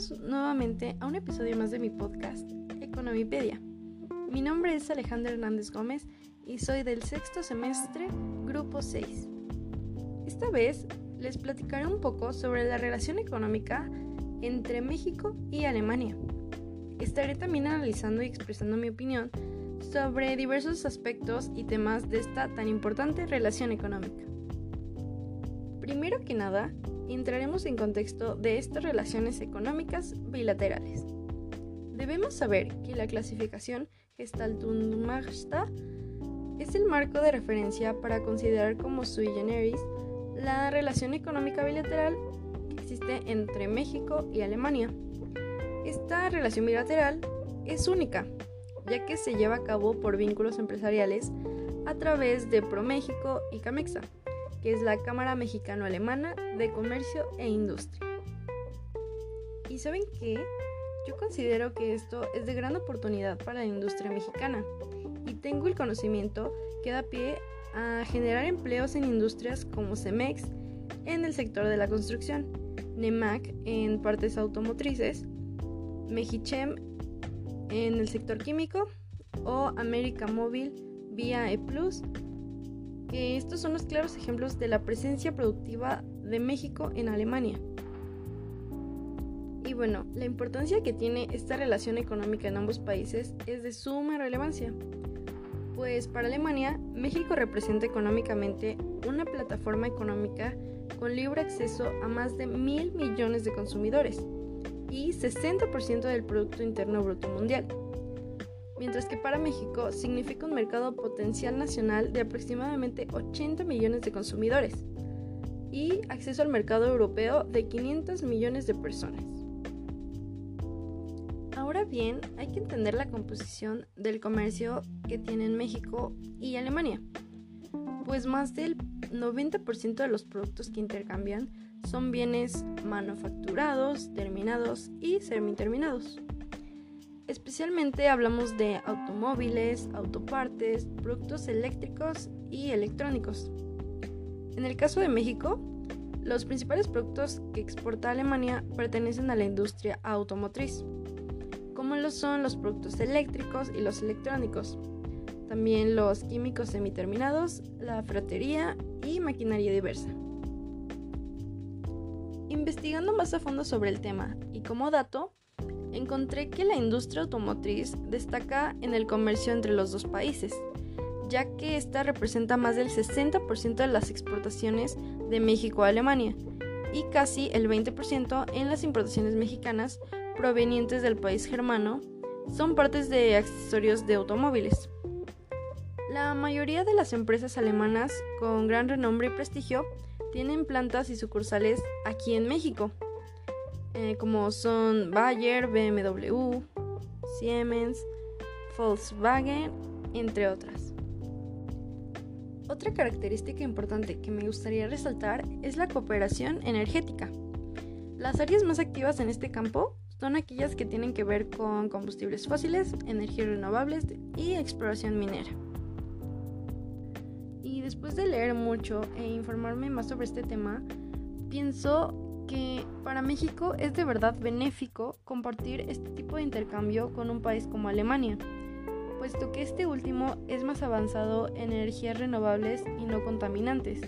Bienvenidos nuevamente a un episodio más de mi podcast, Economipedia. Mi nombre es Alejandra Hernández Gómez y soy del sexto semestre, grupo 6. Esta vez les platicaré un poco sobre la relación económica entre México y Alemania. Estaré también analizando y expresando mi opinión sobre diversos aspectos y temas de esta tan importante relación económica. Primero que nada, entraremos en contexto de estas relaciones económicas bilaterales. Debemos saber que la clasificación Gestaltungsmaster es el marco de referencia para considerar como sui generis la relación económica bilateral que existe entre México y Alemania. Esta relación bilateral es única, ya que se lleva a cabo por vínculos empresariales a través de ProMéxico y Camexa que es la Cámara Mexicano-Alemana de Comercio e Industria. ¿Y saben qué? Yo considero que esto es de gran oportunidad para la industria mexicana y tengo el conocimiento que da pie a generar empleos en industrias como Cemex en el sector de la construcción, NEMAC en partes automotrices, Mexichem en el sector químico o América Móvil vía E que estos son los claros ejemplos de la presencia productiva de México en Alemania. Y bueno, la importancia que tiene esta relación económica en ambos países es de suma relevancia, pues para Alemania México representa económicamente una plataforma económica con libre acceso a más de mil millones de consumidores y 60% del Producto Interno Bruto Mundial mientras que para México significa un mercado potencial nacional de aproximadamente 80 millones de consumidores y acceso al mercado europeo de 500 millones de personas. Ahora bien, hay que entender la composición del comercio que tienen México y Alemania, pues más del 90% de los productos que intercambian son bienes manufacturados, terminados y semiterminados. Especialmente hablamos de automóviles, autopartes, productos eléctricos y electrónicos. En el caso de México, los principales productos que exporta Alemania pertenecen a la industria automotriz, como lo son los productos eléctricos y los electrónicos, también los químicos semiterminados, la fratería y maquinaria diversa. Investigando más a fondo sobre el tema y como dato, encontré que la industria automotriz destaca en el comercio entre los dos países, ya que esta representa más del 60% de las exportaciones de México a Alemania y casi el 20% en las importaciones mexicanas provenientes del país germano son partes de accesorios de automóviles. La mayoría de las empresas alemanas con gran renombre y prestigio tienen plantas y sucursales aquí en México. Eh, como son Bayer, BMW, Siemens, Volkswagen, entre otras. Otra característica importante que me gustaría resaltar es la cooperación energética. Las áreas más activas en este campo son aquellas que tienen que ver con combustibles fósiles, energías renovables y exploración minera. Y después de leer mucho e informarme más sobre este tema, pienso que para México es de verdad benéfico compartir este tipo de intercambio con un país como Alemania, puesto que este último es más avanzado en energías renovables y no contaminantes,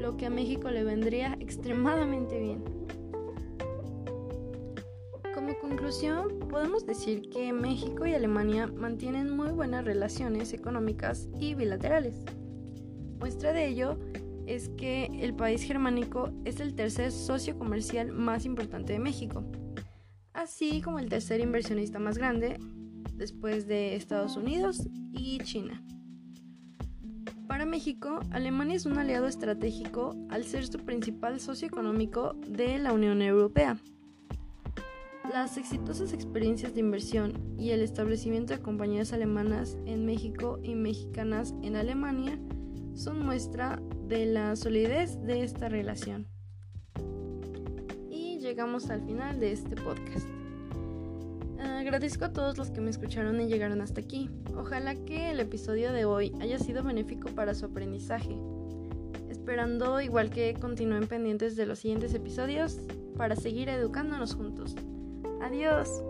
lo que a México le vendría extremadamente bien. Como conclusión, podemos decir que México y Alemania mantienen muy buenas relaciones económicas y bilaterales. Muestra de ello es que el país germánico es el tercer socio comercial más importante de México, así como el tercer inversionista más grande después de Estados Unidos y China. Para México, Alemania es un aliado estratégico al ser su principal socio económico de la Unión Europea. Las exitosas experiencias de inversión y el establecimiento de compañías alemanas en México y mexicanas en Alemania son muestra de la solidez de esta relación. Y llegamos al final de este podcast. Agradezco a todos los que me escucharon y llegaron hasta aquí. Ojalá que el episodio de hoy haya sido benéfico para su aprendizaje. Esperando igual que continúen pendientes de los siguientes episodios para seguir educándonos juntos. Adiós.